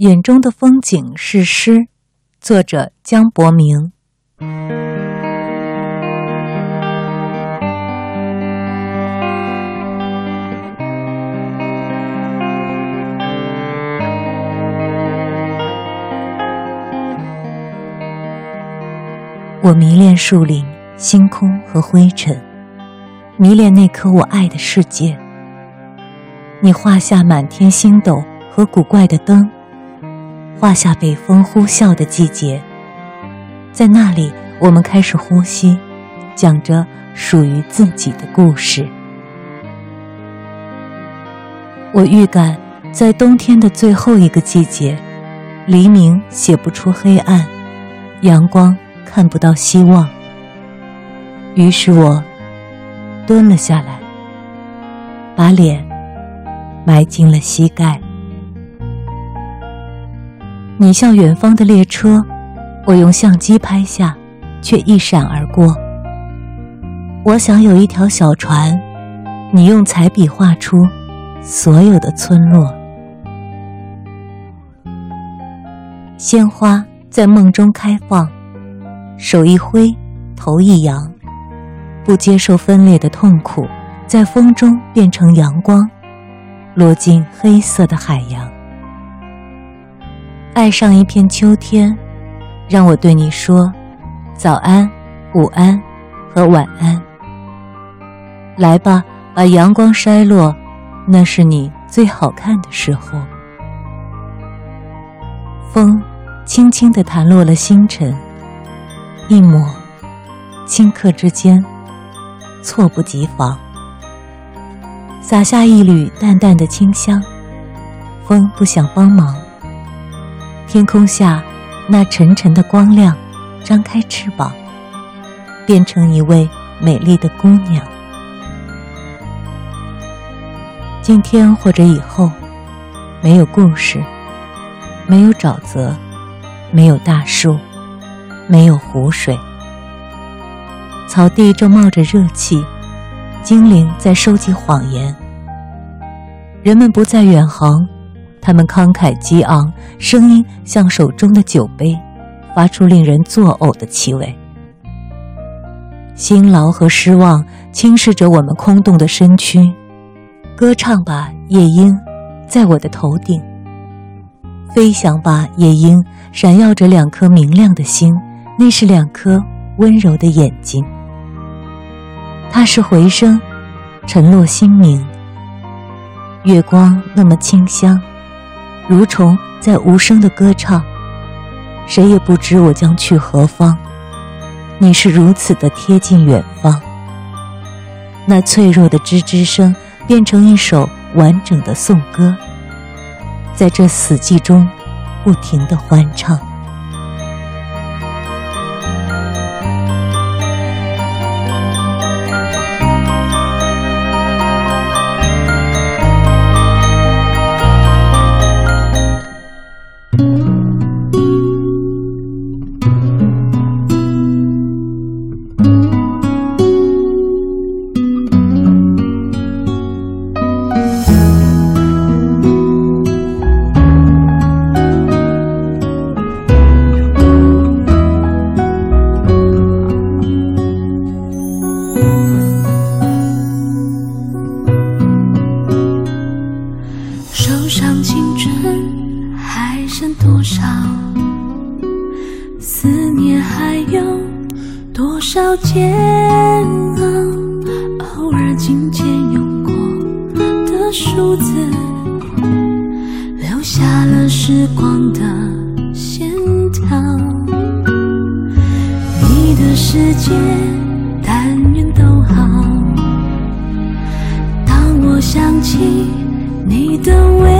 眼中的风景是诗，作者江伯明。我迷恋树林、星空和灰尘，迷恋那颗我爱的世界。你画下满天星斗和古怪的灯。画下北风呼啸的季节，在那里，我们开始呼吸，讲着属于自己的故事。我预感，在冬天的最后一个季节，黎明写不出黑暗，阳光看不到希望。于是我蹲了下来，把脸埋进了膝盖。你像远方的列车，我用相机拍下，却一闪而过。我想有一条小船，你用彩笔画出所有的村落。鲜花在梦中开放，手一挥，头一扬，不接受分裂的痛苦，在风中变成阳光，落进黑色的海洋。爱上一片秋天，让我对你说：早安、午安和晚安。来吧，把阳光筛落，那是你最好看的时候。风轻轻地弹落了星辰，一抹，顷刻之间，猝不及防，洒下一缕淡淡的清香。风不想帮忙。天空下，那沉沉的光亮，张开翅膀，变成一位美丽的姑娘。今天或者以后，没有故事，没有沼泽，没有大树，没有湖水，草地正冒着热气，精灵在收集谎言，人们不再远航。他们慷慨激昂，声音像手中的酒杯，发出令人作呕的气味。辛劳和失望侵蚀着我们空洞的身躯。歌唱吧，夜莺，在我的头顶；飞翔吧，夜莺，闪耀着两颗明亮的星，那是两颗温柔的眼睛。它是回声，沉落心明。月光那么清香。蠕虫在无声的歌唱，谁也不知我将去何方。你是如此的贴近远方，那脆弱的吱吱声变成一首完整的颂歌，在这死寂中不停的欢唱。剩多少？思念还有多少煎熬？偶尔紧接用过的数字，留下了时光的线条。你的世界，但愿都好。当我想起你的微。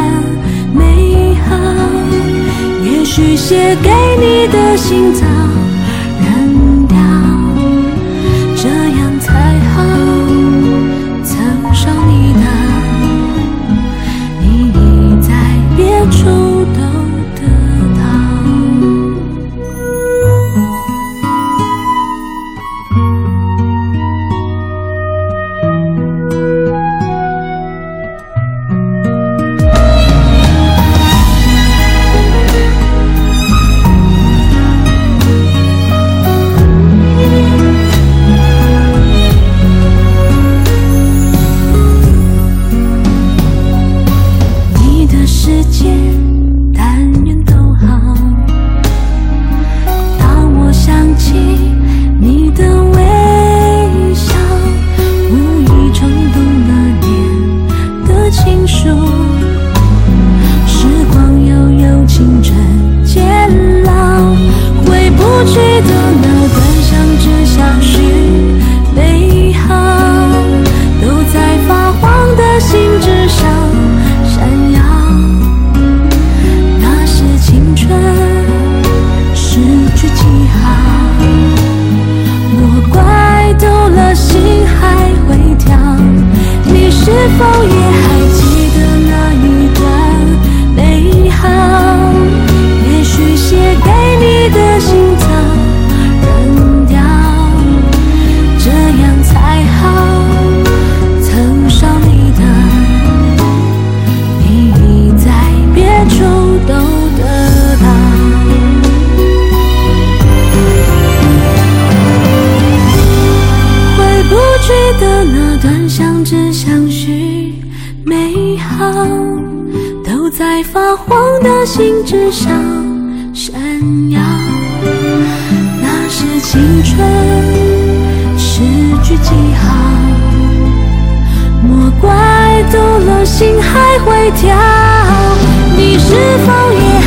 续写给你的信早短相知相许，美好都在发黄的信纸上闪耀，那是青春诗句记号。莫怪读了心还会跳，你是否也？